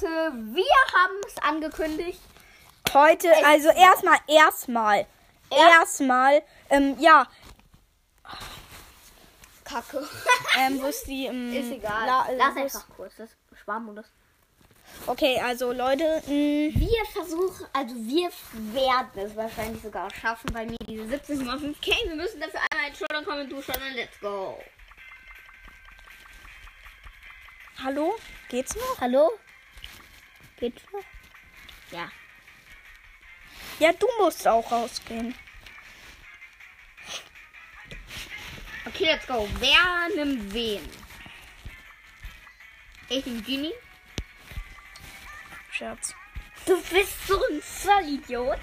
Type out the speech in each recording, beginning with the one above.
Leute, wir haben es angekündigt. Heute, also erstmal, erstmal, erstmal, ähm, ja, Kacke. ähm, wo ist die, ähm, Ist egal. La- Lass wo ist- einfach kurz. Das Sparmodus. Okay, also Leute, mh, Wir versuchen, also wir werden es wahrscheinlich sogar schaffen, bei mir diese 17,5k. Wir müssen dafür einmal in Schultern kommen, du schon und let's go. hallo, geht's noch? Hallo? Geht's noch? Ja. Ja, du musst auch rausgehen. Okay, let's go. Wer nimmt wen? Ich nehme Genie. Scherz. Du bist so ein Vollidiot.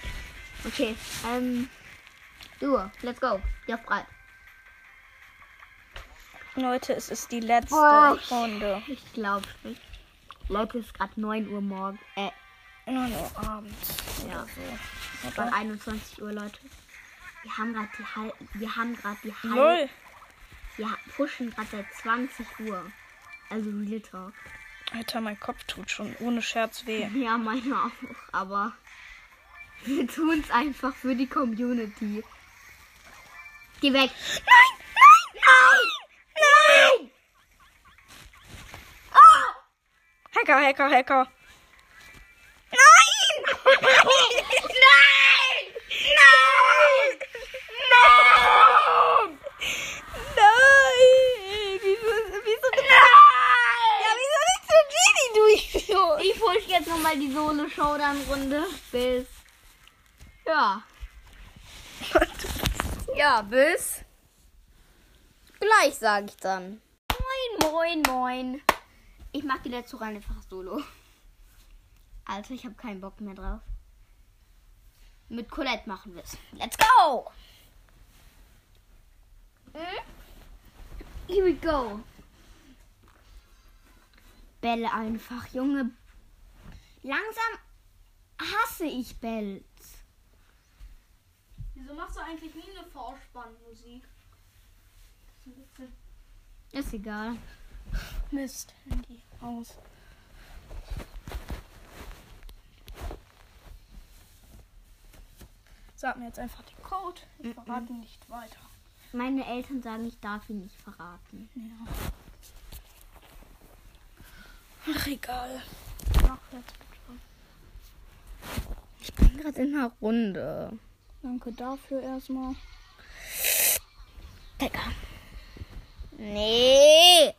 Okay, ähm. Du, let's go. Ja, frei. Leute, es ist die letzte Boah. Runde. Ich glaube nicht. Leute, es ist gerade 9 Uhr morgen. Äh, 9 Uhr abends. ja. So. Es war 21 Uhr, Leute. Wir haben gerade die halbe. Wir haben gerade die halbe. Lol. Wir pushen gerade seit 20 Uhr. Also Real Talk. Alter, mein Kopf tut schon ohne Scherz weh. Ja, meine auch. Aber wir tun es einfach für die Community. Geh weg. Nein, nein, nein! Oh! Hacker, Hacker, Hacker. Nein! Nein! Nein! Nein! Nein! Wieso, wieso Nein! Ja, wieso nicht so Genie durchführen? Ich push jetzt nochmal die Solo-Showdown-Runde bis. Ja. Ja, bis. Gleich, sag ich dann. Moin, moin, moin. Ich mach die letzte Runde einfach solo. Alter, ich habe keinen Bock mehr drauf. Mit Colette machen wir es. Let's go! Hm? Here we go. Bälle einfach, Junge. Langsam hasse ich Bells. Wieso machst du eigentlich nie eine Vorspannmusik? Ist egal. Mist, Handy aus. Sag mir jetzt einfach den Code. Ich verrate ihn nicht weiter. Meine Eltern sagen, ich darf ihn nicht verraten. Ja. Ach, egal. Mach jetzt bitte. Ich bin gerade in einer Runde. Danke dafür erstmal. Digga. Nee.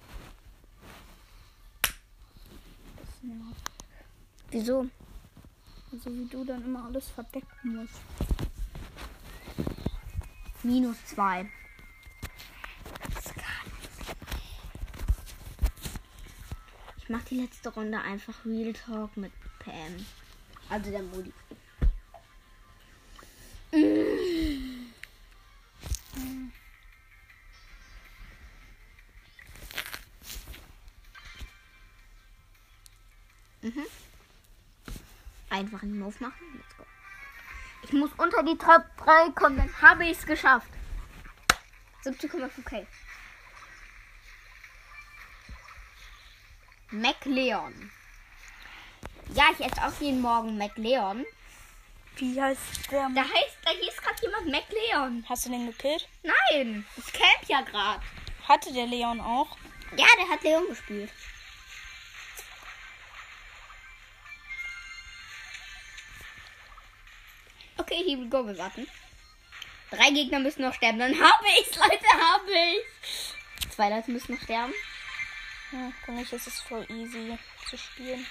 Das nervt. Wieso? Also wie du dann immer alles verdecken musst. Minus zwei. Ich mach die letzte Runde einfach Real Talk mit Pam. Also der Modi. Mhm. Einfach einen Move machen. Let's go. Ich muss unter die Top 3 kommen, dann habe ich es geschafft. 17,5k. McLeon. Ja, ich esse auch jeden Morgen McLeon. Wie heißt der? Da heißt, da hieß gerade jemand McLeon. Hast du den gekillt? Nein, ich camp ja gerade. Hatte der Leon auch? Ja, der hat Leon gespielt. Okay, here we go, warten. Drei Gegner müssen noch sterben. Dann habe ich's, Leute, habe ich. Zwei Leute müssen noch sterben. Ja, für mich ist es voll easy zu spielen.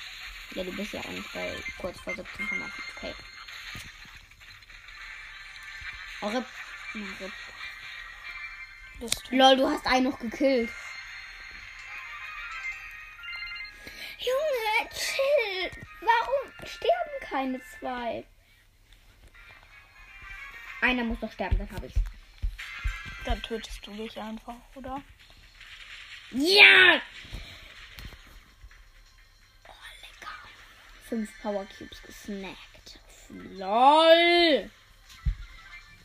Ja, du bist ja auch nicht bei kurz vor 17,5. Okay. Oh, Rip. Ja, Rip. Lol, du hast einen noch gekillt. Junge, chill. Warum sterben keine zwei? Einer muss noch sterben, dann habe ich's. Dann tötest du dich einfach, oder? Ja! Oh, lecker. Fünf Power Cubes gesnackt. LOL!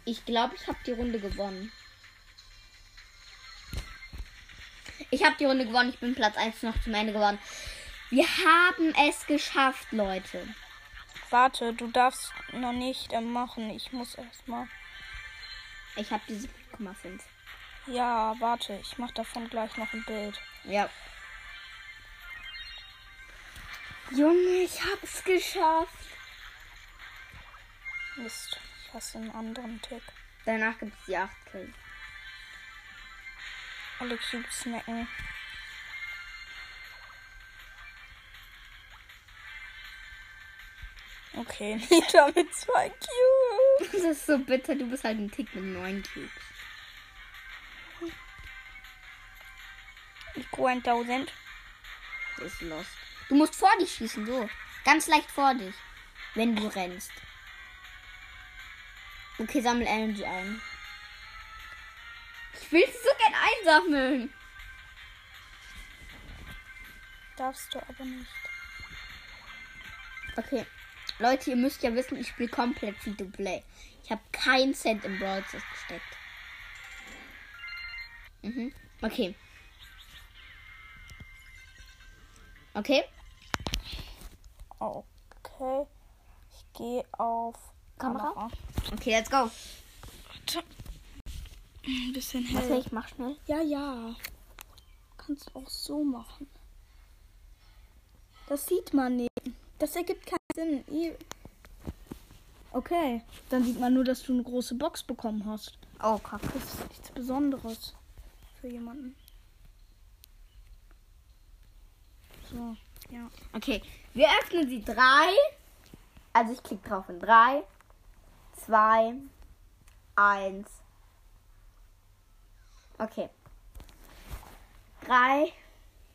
Ich glaube, ich habe die Runde gewonnen. Ich habe die Runde gewonnen. Ich bin Platz 1 noch zum Ende gewonnen. Wir haben es geschafft, Leute. Warte, du darfst noch nicht äh, machen. Ich muss erstmal. Ich habe diese 7,5. Ja, warte, ich mach davon gleich noch ein Bild. Ja. Junge, ich hab's geschafft. Mist, ich hasse einen anderen Tick. Danach gibt's die 8 Kills. Alle Cubes snacken. Okay, Nita mit zwei Cubes. Das ist so bitter, du bist halt ein Tick mit 9 Cubes. Ich 1000. Das ist lost. Du musst vor dich schießen, so. Ganz leicht vor dich. Wenn du rennst. Okay, sammel Energy ein. Ich will sie so gern einsammeln. Darfst du aber nicht. Okay. Leute, ihr müsst ja wissen, ich spiele komplett free to play. Ich habe keinen Cent im Brawl gesteckt. Mhm. Okay. Okay. Okay. Ich gehe auf Kamera. Okay, let's go. Ein bisschen Warte, hell. ich mach schnell. Ja, ja. Kannst auch so machen. Das sieht man nicht. Das ergibt keinen I- Okay, dann sieht man nur, dass du eine große Box bekommen hast. Oh, kacke. Das ist nichts Besonderes für jemanden. So, ja. Okay, wir öffnen sie drei. Also ich klicke drauf in drei, zwei, eins. Okay. Drei,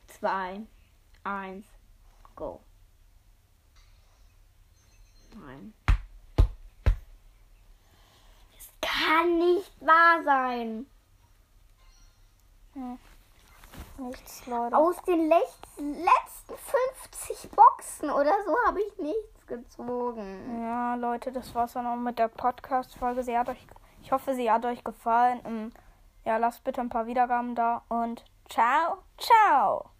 zwei, eins, go. Nein. Es kann sein. Nichts, Leute. Aus den letzten 50 Boxen oder so habe ich nichts gezogen. Ja, Leute, das war's dann auch mit der Podcast-Folge. Sie hat euch, ich hoffe, sie hat euch gefallen. Ähm, Ja, lasst bitte ein paar Wiedergaben da und ciao, ciao.